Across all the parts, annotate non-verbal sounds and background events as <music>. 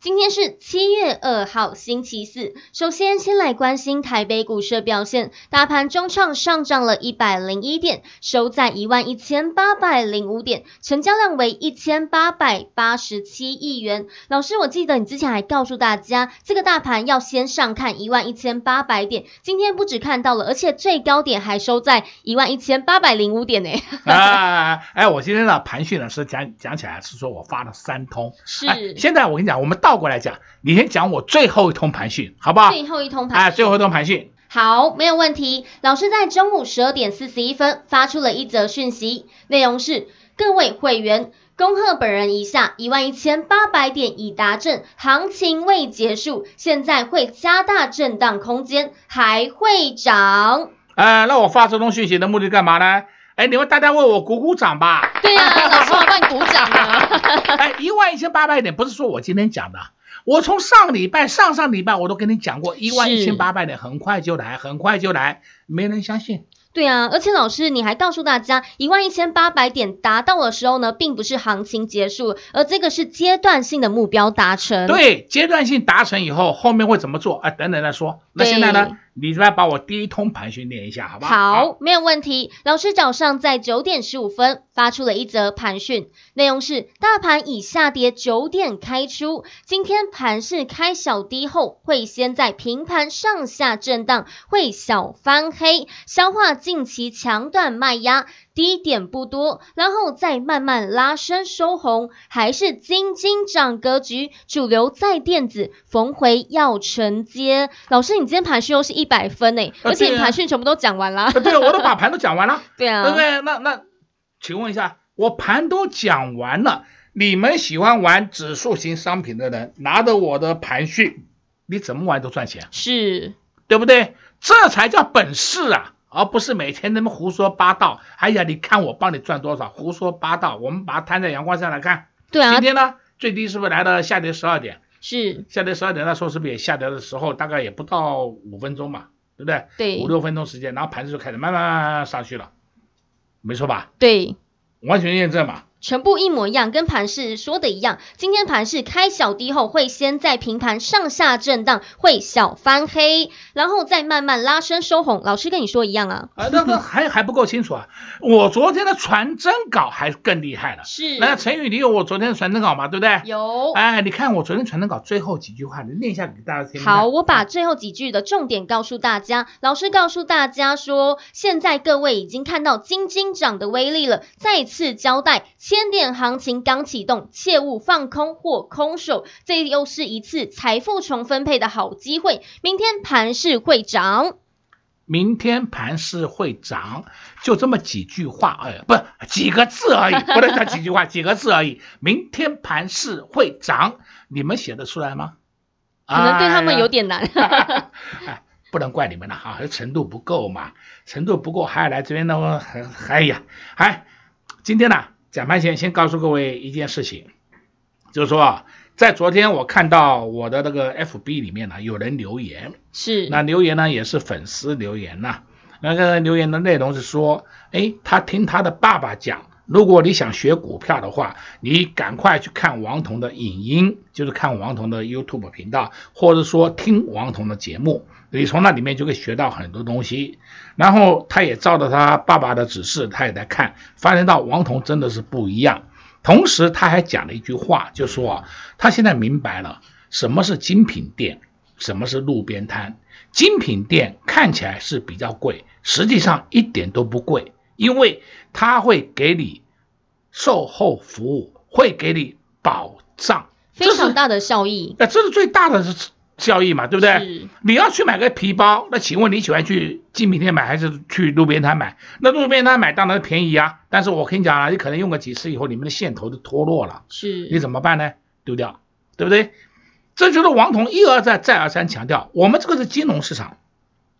今天是七月二号，星期四。首先，先来关心台北股市表现。大盘中创上涨了一百零一点，收在一万一千八百零五点，成交量为一千八百八十七亿元。老师，我记得你之前还告诉大家，这个大盘要先上看一万一千八百点。今天不止看到了，而且最高点还收在一万一千八百零五点呢。哎 <laughs> <laughs> 哎，我今天的盘讯呢是讲讲起来是说我发了三通。是。哎，现在我跟你讲，我们到。倒过来讲，你先讲我最后一通盘讯，好不好？最后一通盘，哎，最后一通盘讯，好，没有问题。老师在中午十二点四十一分发出了一则讯息，内容是：各位会员，恭贺本人一下一万一千八百点已达阵，行情未结束，现在会加大震荡空间，还会涨。呃，那我发这通讯息的目的干嘛呢？哎，你们大家为我鼓鼓掌吧。对呀、啊，老师我帮你鼓掌啊。<laughs> 哎，一万一千八百点不是说我今天讲的，我从上礼拜、上上礼拜我都跟你讲过，一万一千八百点很快就来，很快就来，没人相信。对啊，而且老师你还告诉大家，一万一千八百点达到的时候呢，并不是行情结束，而这个是阶段性的目标达成。对，阶段性达成以后，后面会怎么做啊？等等再说。那现在呢？你来把我第一通盘训练一下，好不好？好，没有问题。老师早上在九点十五分发出了一则盘讯，内容是：大盘已下跌九点开出，今天盘势开小低后，会先在平盘上下震荡，会小翻黑，消化近期强短卖压。低点不多，然后再慢慢拉升收红，还是金金涨格局，主流在电子，逢回要承接。老师，你今天盘讯又是一百分诶，而且你盘讯全部都讲完了。对啊，我都把盘都讲完了。<laughs> 对啊，对不对？那那，请问一下，我盘都讲完了，你们喜欢玩指数型商品的人，拿着我的盘讯，你怎么玩都赚钱，是对不对？这才叫本事啊！而不是每天那么胡说八道。哎呀，你看我帮你赚多少？胡说八道。我们把它摊在阳光下来看。对啊。今天呢，最低是不是来到下跌十二点？是。下跌十二点，那时候是不是也下跌的时候，大概也不到五分钟嘛，对不对？对。五六分钟时间，然后盘子就开始慢慢慢慢上去了，没错吧？对。完全验证嘛。全部一模一样，跟盘势说的一样。今天盘市开小低后，会先在平盘上下震荡，会小翻黑，然后再慢慢拉升收红。老师跟你说一样啊？啊，<laughs> 那个还还不够清楚啊！我昨天的传真稿还更厉害了。是。那陈宇，你有我昨天的传真稿吗？对不对？有。哎，你看我昨天传真稿最后几句话，你念一下给大家听。好，我把最后几句的重点告诉大家。老师告诉大家说，现在各位已经看到金金涨的威力了。再次交代。千点行情刚启动，切勿放空或空手，这又是一次财富重分配的好机会。明天盘势会涨，明天盘势会涨，就这么几句话，哎，不，几个字而已，<laughs> 不能讲几句话，几个字而已。明天盘势会涨，你们写得出来吗？可能对他们有点难，<laughs> 哎，不能怪你们了哈，程度不够嘛，程度不够还要来这边呢，哎呀，哎，今天呢？讲盘前先告诉各位一件事情，就是说啊，在昨天我看到我的那个 FB 里面呢，有人留言，是那留言呢也是粉丝留言呐，那个留言的内容是说，哎，他听他的爸爸讲，如果你想学股票的话，你赶快去看王彤的影音，就是看王彤的 YouTube 频道，或者说听王彤的节目。你从那里面就可以学到很多东西，然后他也照着他爸爸的指示，他也在看，发现到王彤真的是不一样。同时他还讲了一句话，就说啊，他现在明白了什么是精品店，什么是路边摊。精品店看起来是比较贵，实际上一点都不贵，因为他会给你售后服务，会给你保障，非常大的效益。呃，这是最大的是。效益嘛，对不对？你要去买个皮包，那请问你喜欢去精品店买还是去路边摊买？那路边摊买当然便宜啊，但是我跟你讲啊，你可能用个几次以后，里面的线头就脱落了，是，你怎么办呢？丢掉，对不对？这就是王彤一而再再而三强调，我们这个是金融市场。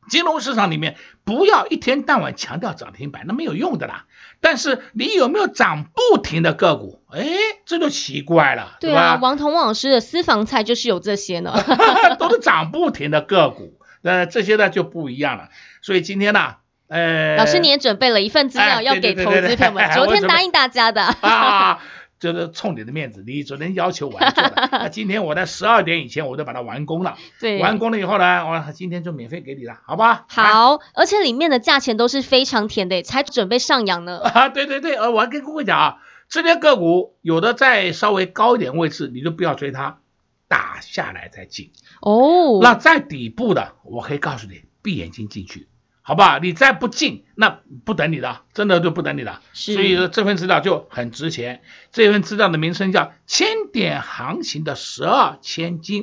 金融市场里面不要一天到晚强调涨停板，那没有用的啦。但是你有没有涨不停的个股？哎，这就奇怪了，对啊，王彤王老师的私房菜就是有这些呢，<laughs> 都是涨不停的个股，那这些呢就不一样了。所以今天呢，呃，老师你也准备了一份资料要给投资朋友们，昨天答应大家的啊。就是冲你的面子，你只能要求我来做的，<laughs> 那今天我在十二点以前我就把它完工了。对，完工了以后呢，我今天就免费给你了，好吧？好，而且里面的价钱都是非常甜的，才准备上扬呢。<laughs> 啊，对对对，呃，我还跟各位讲啊，这些个股有的在稍微高一点位置，你就不要追它，打下来再进。哦，那在底部的，我可以告诉你，闭眼睛进去。好不好？你再不进，那不等你的，真的就不等你的。是，所以说这份资料就很值钱。这份资料的名称叫《千点行情的十二千金》，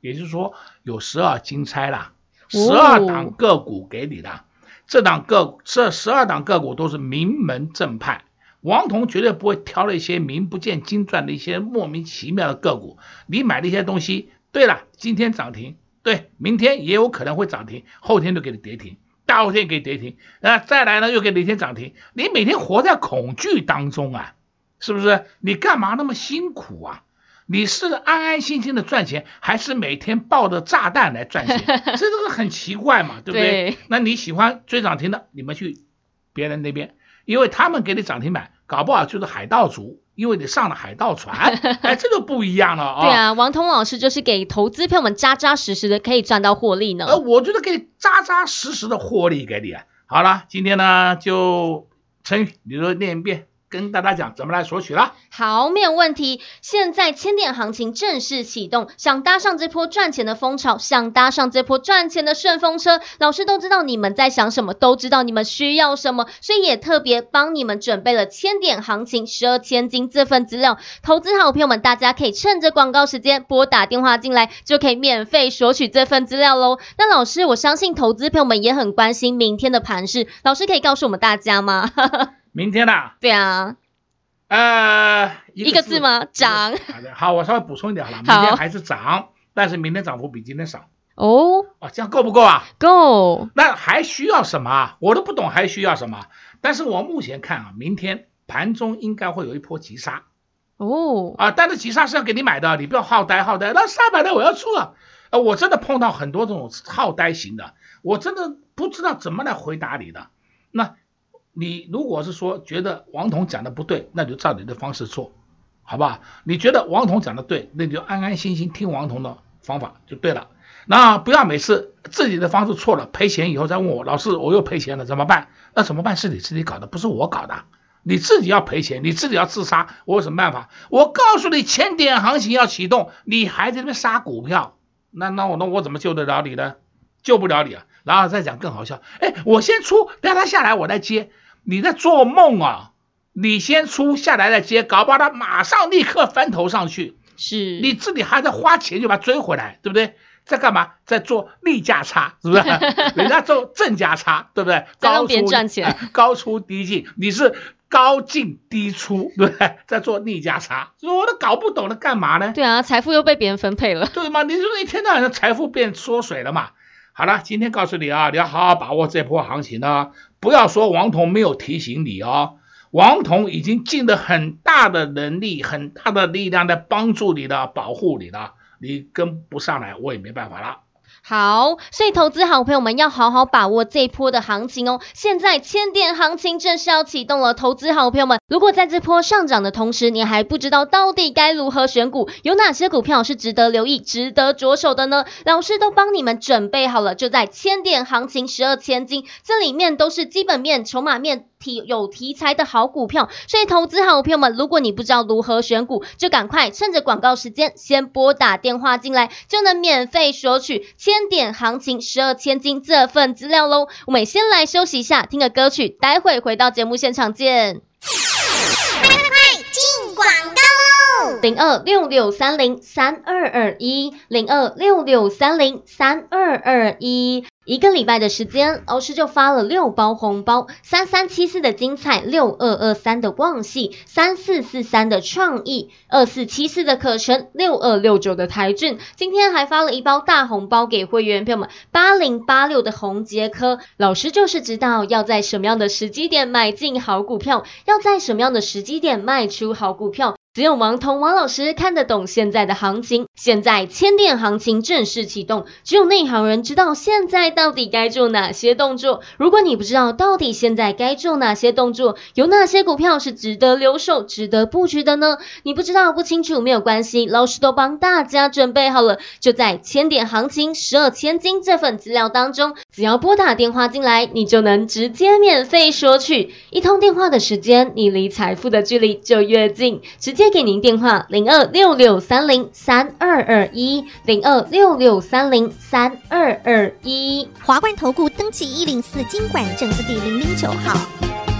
也就是说有十二金钗啦，十二档个股给你的。哦、这档个，这十二档个股都是名门正派，王彤绝对不会挑了一些名不见经传的一些莫名其妙的个股。你买的一些东西，对了，今天涨停，对，明天也有可能会涨停，后天就给你跌停。大后天给跌停，那再来呢又给哪天涨停？你每天活在恐惧当中啊，是不是？你干嘛那么辛苦啊？你是安安心心的赚钱，还是每天抱着炸弹来赚钱？<laughs> 这都是很奇怪嘛，对不对？对。那你喜欢追涨停的，你们去别人那边，因为他们给你涨停板，搞不好就是海盗族。因为你上了海盗船，<laughs> 哎，这就不一样了啊！对啊，王通老师就是给投资朋友们扎扎实实的可以赚到获利呢。呃，我觉得给你扎扎实实的获利给你啊。好了，今天呢就成语，你说念一遍。跟大家讲怎么来索取了。好，没有问题。现在千点行情正式启动，想搭上这波赚钱的风潮，想搭上这波赚钱的顺风车，老师都知道你们在想什么，都知道你们需要什么，所以也特别帮你们准备了千点行情十二千金这份资料。投资好朋友们，大家可以趁着广告时间拨打电话进来，就可以免费索取这份资料喽。那老师，我相信投资朋友们也很关心明天的盘势，老师可以告诉我们大家吗？明天呐、啊？对啊，呃，一个字吗？涨。好的，好，我稍微补充一点好了，明天还是涨，但是明天涨幅比今天少。哦，啊，这样够不够啊？够。那还需要什么？我都不懂还需要什么。但是我目前看啊，明天盘中应该会有一波急杀。哦。啊，但是急杀是要给你买的，你不要好呆好呆。那三百的我要出了，呃，我真的碰到很多这种好呆型的，我真的不知道怎么来回答你的。那。你如果是说觉得王彤讲的不对，那就照你的方式做，好不好？你觉得王彤讲的对，那你就安安心心听王彤的方法就对了。那不要每次自己的方式错了，赔钱以后再问我，老师我又赔钱了怎么办？那怎么办？是你自己搞的，不是我搞的。你自己要赔钱，你自己要自杀，我有什么办法？我告诉你，千点行情要启动，你还在那边杀股票，那那我那我怎么救得了你呢？救不了你啊！然后再讲更好笑，哎，我先出，等他下来我再接。你在做梦啊！你先出下来的接，搞不好他马上立刻翻头上去。是，你自己还在花钱就把他追回来，对不对？在干嘛？在做逆价差，是不是？<laughs> 人家做正价差，对不对？高出赚钱，高出低进，你是高进低出，对不对？在做逆价差，我都搞不懂了，干嘛呢？对啊，财富又被别人分配了，对吗？你说一天到晚的财富变缩水了嘛？好了，今天告诉你啊，你要好好把握这波行情呢。不要说王彤没有提醒你哦，王彤已经尽了很大的能力、很大的力量在帮助你的、保护你的，你跟不上来，我也没办法了。好，所以投资好朋友们要好好把握这一波的行情哦。现在千点行情正式要启动了，投资好朋友们，如果在这波上涨的同时，你还不知道到底该如何选股，有哪些股票是值得留意、值得着手的呢？老师都帮你们准备好了，就在千点行情十二千金，这里面都是基本面、筹码面。题有题材的好股票，所以投资好朋友们，如果你不知道如何选股，就赶快趁着广告时间先拨打电话进来，就能免费索取千点行情十二千金这份资料喽。我们先来休息一下，听个歌曲，待会回到节目现场见。快快进广告喽！零二六六三零三二二一，零二六六三零三二二一。一个礼拜的时间，老师就发了六包红包：三三七四的精彩，六二二三的旺系，三四四三的创意，二四七四的可成，六二六九的台俊。今天还发了一包大红包给会员朋友们：八零八六的宏杰科。老师就是知道要在什么样的时机点买进好股票，要在什么样的时机点卖出好股票。只有王彤王老师看得懂现在的行情，现在千点行情正式启动，只有内行人知道现在到底该做哪些动作。如果你不知道到底现在该做哪些动作，有哪些股票是值得留守、值得布局的呢？你不知道不清楚没有关系，老师都帮大家准备好了，就在千点行情十二千金这份资料当中，只要拨打电话进来，你就能直接免费索取。一通电话的时间，你离财富的距离就越近，直接。给您电话零二六六三零三二二一零二六六三零三二二一华冠投顾登记一零四经管证字第零零九号。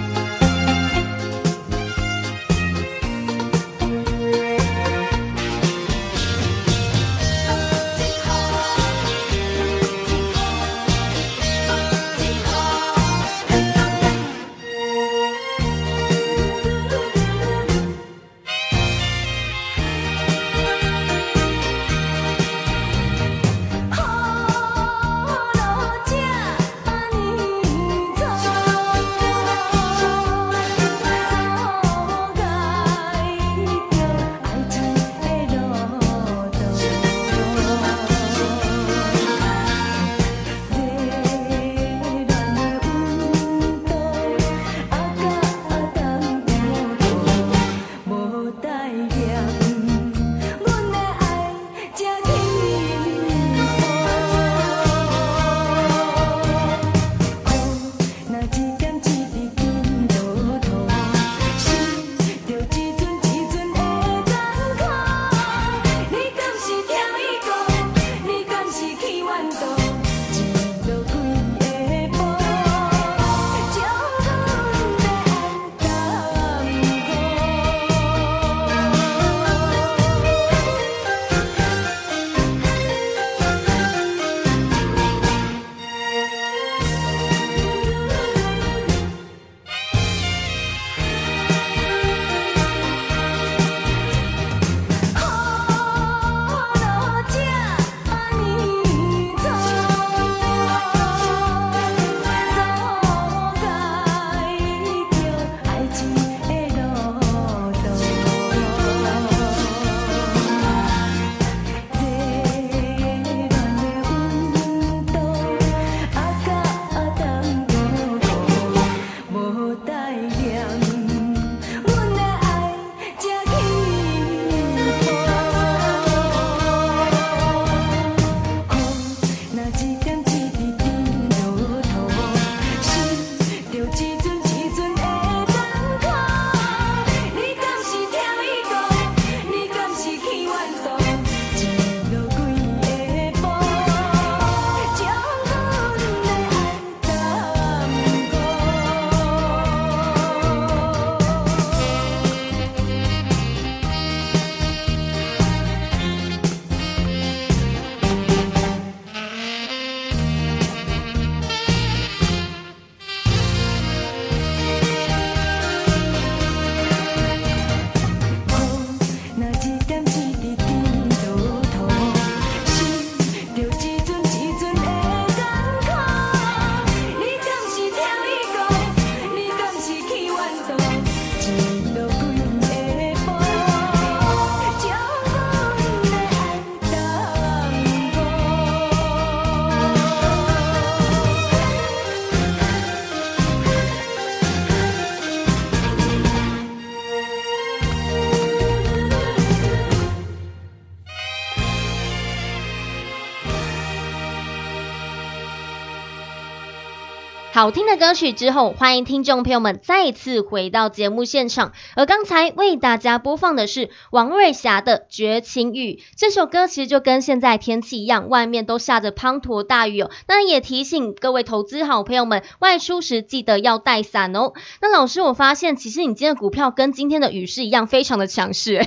好听的歌曲之后，欢迎听众朋友们再次回到节目现场。而刚才为大家播放的是王瑞霞的《绝情雨》。这首歌其实就跟现在天气一样，外面都下着滂沱大雨哦。那也提醒各位投资好朋友们，外出时记得要带伞哦。那老师，我发现其实你今天的股票跟今天的雨是一样，非常的强势。<laughs>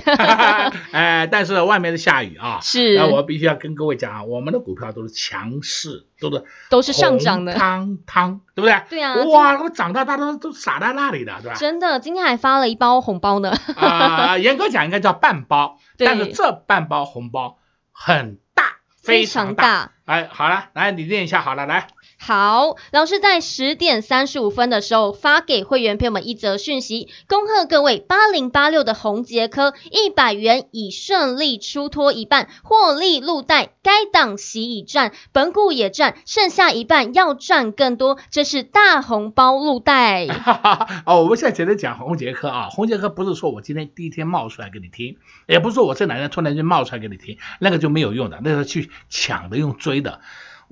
哎，但是外面是下雨啊，是。那我必须要跟各位讲啊，我们的股票都是强势。都是都是上涨的，汤汤，对不对？对啊，哇，我长大大都都撒在那里的，对吧？真的，今天还发了一包红包呢。啊，<laughs> 严格讲应该叫半包，但是这半包红包很大，非常大。哎，好了，来你念一下，好了，来。好，老师在十点三十五分的时候发给会员朋友们一则讯息，恭贺各位八零八六的宏杰科一百元已顺利出脱一半，获利入袋，该档席已赚，本股也赚，剩下一半要赚更多，这是大红包入袋。<laughs> 哦，我们现在接着讲宏杰科啊，宏杰科不是说我今天第一天冒出来给你听，也不是说我这两天突然间冒出来给你听，那个就没有用的，那个去抢的用追的。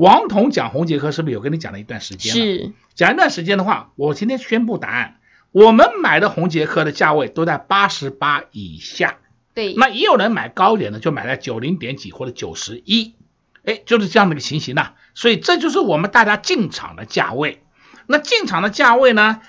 王彤讲红杰克是不是有跟你讲了一段时间？是讲一段时间的话，我今天宣布答案。我们买的红杰克的价位都在八十八以下。对，那也有人买高一点的，就买在九零点几或者九十一，哎，就是这样的一个情形呐、啊。所以这就是我们大家进场的价位。那进场的价位呢？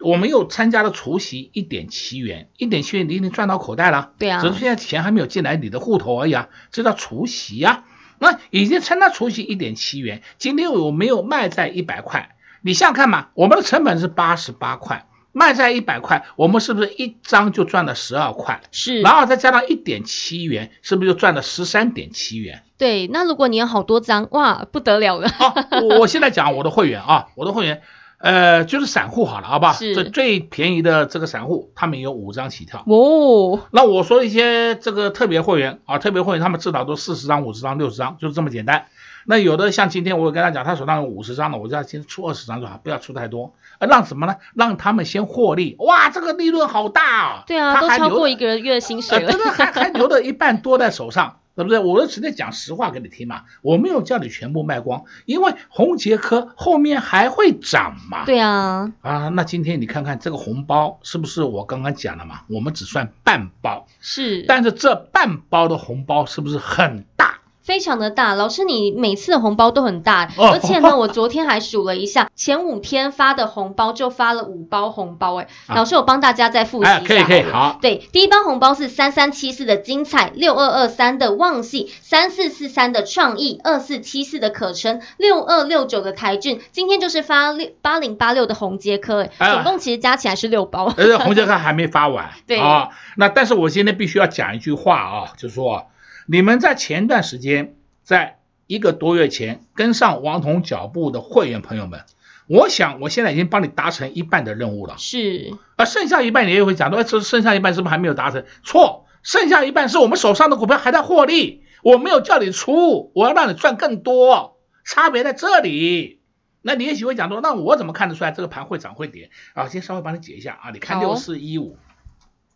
我们又参加了除夕一点七元，一点七元你已经赚到口袋了。对啊，只是现在钱还没有进来你的户头而已啊，这叫除夕呀。那已经称它除息一点七元，今天我没有卖在一百块，你想想看嘛，我们的成本是八十八块，卖在一百块，我们是不是一张就赚了十二块？是，然后再加上一点七元，是不是就赚了十三点七元？对，那如果你有好多张，哇，不得了了。好、啊，我现在讲我的会员啊，我的会员。呃，就是散户好了，好吧？是。这最便宜的这个散户，他们有五张起跳。哦。那我说一些这个特别会员啊，特别会员他们至少都四十张、五十张、六十张，就是这么简单。那有的像今天我跟他讲，他手上有五十张的，我就要先出二十张就好，不要出太多。呃，让什么呢？让他们先获利。哇，这个利润好大啊！对啊，都超过一个月薪水了。真的还还留了一半多在手上。对不对？我都直接讲实话给你听嘛，我没有叫你全部卖光，因为红杰科后面还会涨嘛。对啊。啊，那今天你看看这个红包是不是我刚刚讲的嘛？我们只算半包。是。但是这半包的红包是不是很大？非常的大，老师，你每次的红包都很大，而且呢，我昨天还数了一下，前五天发的红包就发了五包红包，哎，老师，我帮大家再复习一下，可以可以，好，对，第一包红包是三三七四的精彩，六二二三的旺矽，三四四三的创意，二四七四的可成，六二六九的台俊，今天就是发六八零八六的红杰科，哎，总共其实加起来是六包，而且宏捷科还没发完，<laughs> 对啊，那但是我今天必须要讲一句话啊，就是说。你们在前段时间，在一个多月前跟上王彤脚步的会员朋友们，我想我现在已经帮你达成一半的任务了。是，啊剩下一半你也会讲到，这剩下一半是不是还没有达成？错，剩下一半是我们手上的股票还在获利，我没有叫你出，我要让你赚更多，差别在这里。那你也许会讲说，那我怎么看得出来这个盘会涨会跌？啊，先稍微帮你解一下啊，你看六四一五，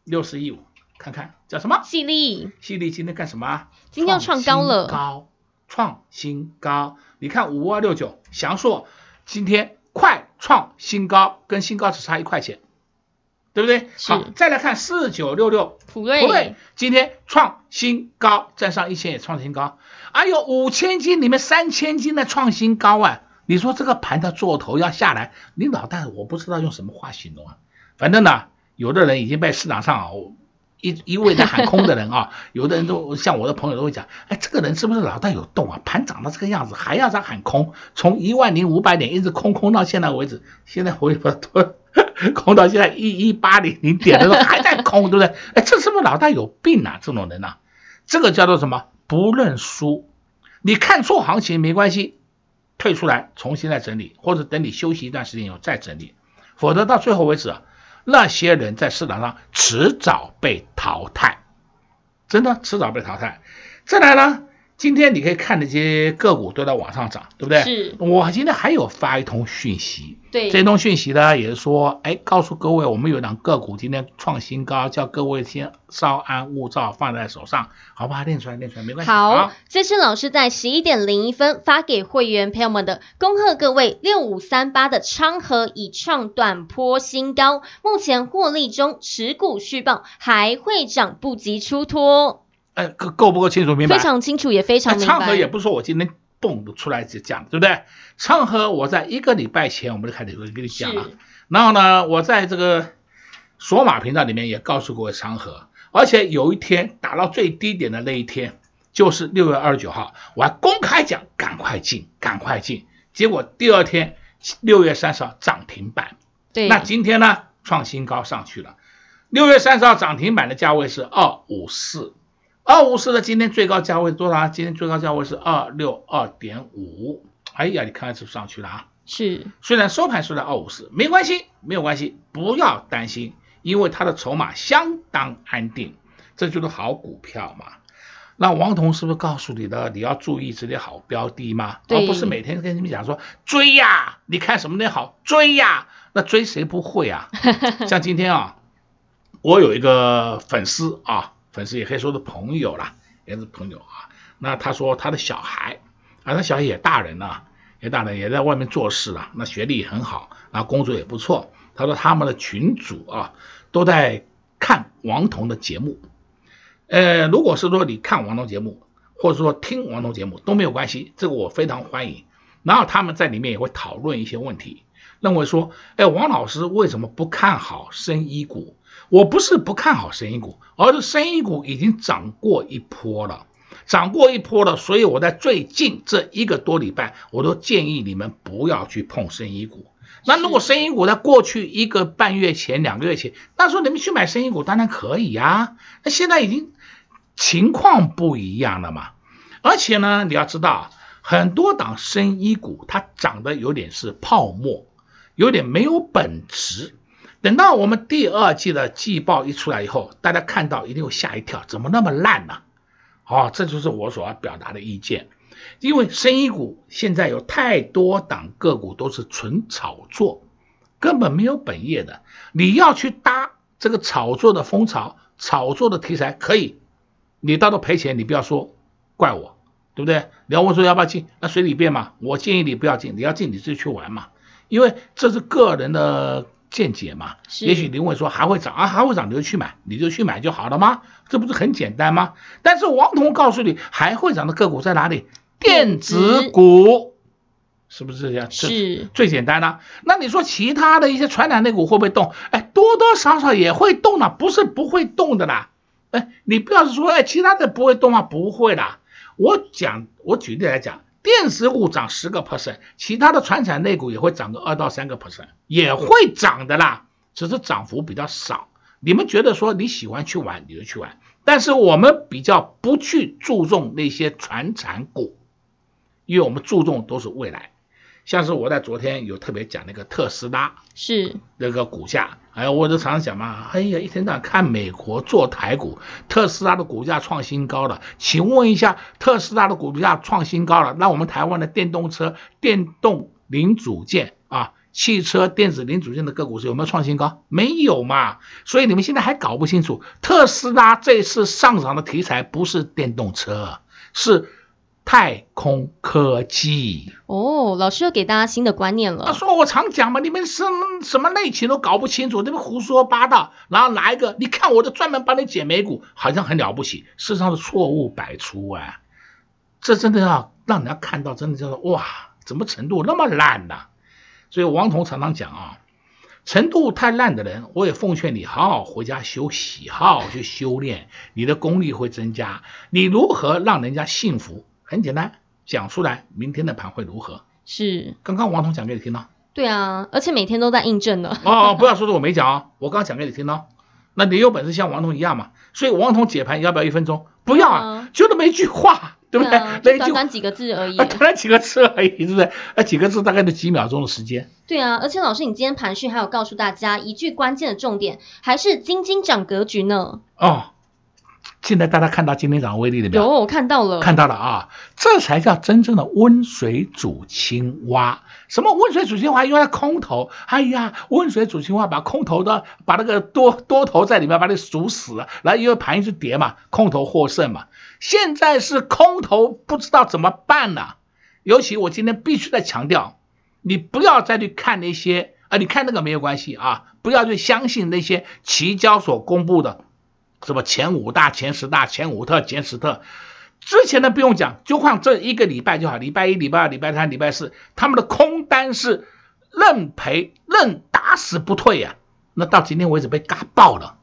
六四一五。看看叫什么？细粒，细粒今天干什么？今天要创高了，高，创新高。你看五二六九祥硕今天快创新高，跟新高只差一块钱，对不对？好，再来看四九六六普瑞，普瑞今天创新高，站上一千也创新高。哎呦，五千斤里面三千斤的创新高啊！你说这个盘的做头要下来，你脑袋我不知道用什么话形容啊。反正呢，有的人已经被市场上啊。一一味的喊空的人啊，有的人都像我的朋友都会讲，哎，这个人是不是脑袋有洞啊？盘涨到这个样子还要再喊空，从一万零五百点一直空空到现在为止，现在回不多，<laughs> 空到现在一一八零零点的时候还在空，对不对？哎，这是不是脑袋有病啊？这种人呐、这个叫做什么？不认输，你看错行情没关系，退出来重新再整理，或者等你休息一段时间以后再整理，否则到最后为止啊。那些人在市场上迟早被淘汰，真的迟早被淘汰。再来呢，今天你可以看那些个股都在往上涨，对不对？是。我今天还有发一通讯息，对，这通讯息呢也是说，哎，告诉各位，我们有档个股今天创新高，叫各位先稍安勿躁，放在手上，好吧？练出来，练出来，没关系。好，好，这是老师在十一点零一分发给会员朋友们的，恭贺各位六五三八的昌河已创短波新高，目前获利中，持股续报，还会涨，不及出脱。哎，够够不够清楚明白？非常清楚，也非常明白。昌河也不是说我今天蹦出来就讲，对不对？昌河我在一个礼拜前我们就开始会跟你讲了。然后呢，我在这个索马频道里面也告诉过昌河，而且有一天打到最低点的那一天，就是六月二十九号，我还公开讲，赶快进，赶快进。结果第二天六月三十号涨停板，对，那今天呢创新高上去了。六月三十号涨停板的价位是二五四。二五四的今天最高价位多少？今天最高价位是二六二点五。哎呀，你看看是不是上去了啊？是。虽然收盘收在二五四，没关系，没有关系，不要担心，因为它的筹码相当安定，这就是好股票嘛。那王彤是不是告诉你的？你要注意这些好标的吗？而不是每天跟你们讲说追呀，你看什么的好追呀？那追谁不会啊？<laughs> 像今天啊，我有一个粉丝啊。粉丝也可以说是朋友啦，也是朋友啊。那他说他的小孩啊，他小孩也大人了，也大人也在外面做事了，那学历也很好，然后工作也不错。他说他们的群组啊都在看王彤的节目。呃，如果是说你看王彤节目，或者说听王彤节目都没有关系，这个我非常欢迎。然后他们在里面也会讨论一些问题，认为说，哎，王老师为什么不看好生医股？我不是不看好生意股，而是生意股已经涨过一波了，涨过一波了，所以我在最近这一个多礼拜，我都建议你们不要去碰生意股。那如果生意股在过去一个半月前、两个月前，那时候你们去买生意股当然可以呀。那现在已经情况不一样了嘛，而且呢，你要知道，很多档生意股它涨得有点是泡沫，有点没有本质。等到我们第二季的季报一出来以后，大家看到一定会吓一跳，怎么那么烂呢？哦，这就是我所要表达的意见。因为生意股现在有太多档个股都是纯炒作，根本没有本业的。你要去搭这个炒作的风潮、炒作的题材，可以。你到时候赔钱，你不要说怪我，对不对？你要问说要不要进，那随你便嘛。我建议你不要进，你要进你自己去玩嘛，因为这是个人的。见解嘛，也许林伟说还会涨啊，还会涨你就去买，你就去买就好了吗？这不是很简单吗？但是王彤告诉你，还会涨的个股在哪里？电子股，是不是这样？是最简单的。那你说其他的一些传染类股会不会动？哎，多多少少也会动的，不是不会动的啦。哎，你不要是说哎，其他的不会动吗？不会啦。我讲，我举例来讲。电子股涨十个 percent，其他的传产类股也会涨个二到三个 percent，也会涨的啦，只是涨幅比较少。你们觉得说你喜欢去玩，你就去玩，但是我们比较不去注重那些传产股，因为我们注重都是未来。像是我在昨天有特别讲那个特斯拉，是那个股价，哎呀，我就常常讲嘛，哎呀，一天到晚看美国做台股，特斯拉的股价创新高了，请问一下，特斯拉的股价创新高了，那我们台湾的电动车、电动零组件啊，汽车电子零组件的个股是有没有创新高？没有嘛，所以你们现在还搞不清楚，特斯拉这次上涨的题材不是电动车，是。太空科技哦，老师又给大家新的观念了。他说我常讲嘛，你们什么什么类型都搞不清楚，你们胡说八道。然后拿一个，你看我就专门帮你解美股，好像很了不起，事实上是错误百出啊！这真的要让人家看到，真的叫做哇，怎么程度那么烂呢？所以王彤常常讲啊，程度太烂的人，我也奉劝你好好回家休息，好好去修炼，你的功力会增加。你如何让人家信服？很简单，讲出来，明天的盘会如何？是刚刚王彤讲给你听了。对啊，而且每天都在印证呢。哦，不要说是我没讲啊，我刚刚讲给你听了。那你有本事像王彤一样嘛？所以王彤解盘要不要一分钟？不要啊，就那么一句话，对不对？那短短几个字而已。短短几个字而已，对不对？那几个字大概就几秒钟的时间。对啊，而且老师，你今天盘讯还有告诉大家一句关键的重点，还是金金涨格局呢？哦。现在大家看到今天早上威力的没，有我看到了，看到了啊，这才叫真正的温水煮青蛙。什么温水煮青蛙？因为它空头。哎呀，温水煮青蛙，把空头的把那个多多头在里面把你煮死了，然后因为盘一直跌嘛，空头获胜嘛。现在是空头不知道怎么办呢？尤其我今天必须再强调，你不要再去看那些啊，你看那个没有关系啊，不要去相信那些期交所公布的。什么前五大、前十大、前五特、前十特，之前的不用讲，就看这一个礼拜就好。礼拜一、礼拜二、礼拜三、礼拜四，他们的空单是认赔、认打死不退呀、啊。那到今天为止被嘎爆了，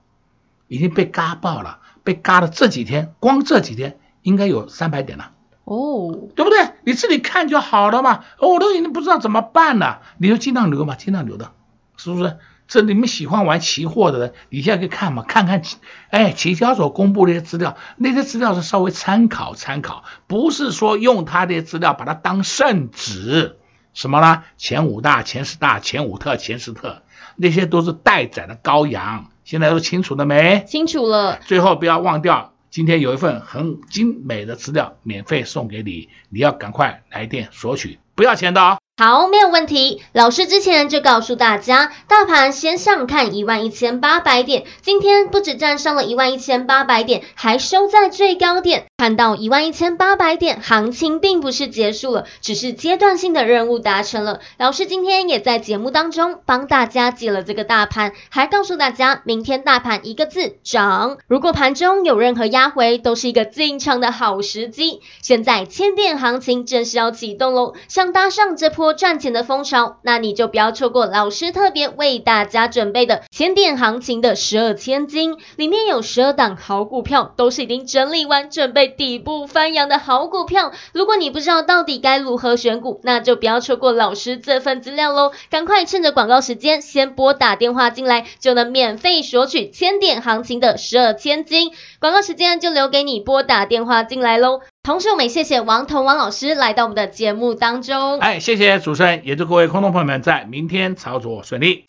已经被嘎爆了，被嘎了。这几天，光这几天应该有三百点了。哦，对不对？你自己看就好了嘛。我都已经不知道怎么办了，你就尽量留嘛，尽量留的，是不是？这你们喜欢玩期货的人，你现在可以看嘛，看看，哎，期交所公布那些资料，那些资料是稍微参考参考，不是说用他的资料把它当圣旨，什么呢？前五大、前十大、前五特、前十特，那些都是待宰的羔羊。现在都清楚了没？清楚了。最后不要忘掉，今天有一份很精美的资料免费送给你，你要赶快来电索取，不要钱的哦。好，没有问题。老师之前就告诉大家，大盘先上看一万一千八百点，今天不止站上了一万一千八百点，还收在最高点。看到一万一千八百点，行情并不是结束了，只是阶段性的任务达成了。老师今天也在节目当中帮大家解了这个大盘，还告诉大家，明天大盘一个字涨。如果盘中有任何压回，都是一个进场的好时机。现在千点行情正式要启动喽，想搭上这波。赚钱的风潮，那你就不要错过老师特别为大家准备的千点行情的十二千金，里面有十二档好股票，都是已经整理完准备底部翻扬的好股票。如果你不知道到底该如何选股，那就不要错过老师这份资料喽，赶快趁着广告时间先拨打电话进来，就能免费索取千点行情的十二千金。广告时间就留给你拨打电话进来喽。同时，我们也谢谢王彤王老师来到我们的节目当中。哎，谢谢主持人，也祝各位空头朋友们在明天操作顺利。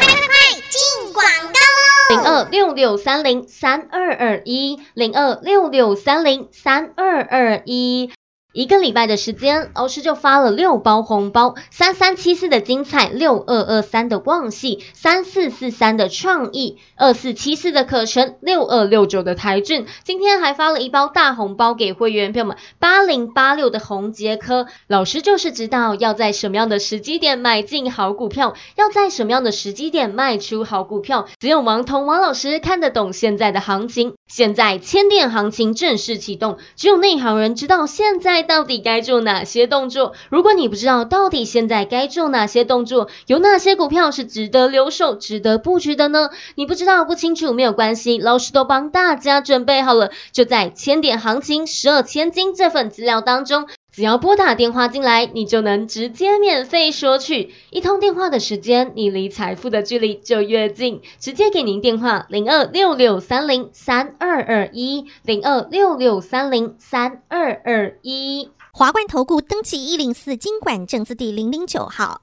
快快快，进广告喽！零二六六三零三二二一，零二六六三零三二二一。一个礼拜的时间，老师就发了六包红包：三三七四的精彩，六二二三的旺矽，三四四三的创意，二四七四的可成，六二六九的台俊。今天还发了一包大红包给会员朋友们：八零八六的宏捷科。老师就是知道要在什么样的时机点买进好股票，要在什么样的时机点卖出好股票。只有王彤王老师看得懂现在的行情。现在千点行情正式启动，只有内行人知道现在。到底该做哪些动作？如果你不知道到底现在该做哪些动作，有哪些股票是值得留守、值得布局的呢？你不知道不清楚没有关系，老师都帮大家准备好了，就在千点行情十二千金这份资料当中。只要拨打电话进来，你就能直接免费索取。一通电话的时间，你离财富的距离就越近。直接给您电话：零二六六三零三二二一，零二六六三零三二二一。华冠投顾登记一零四经管证字第零零九号。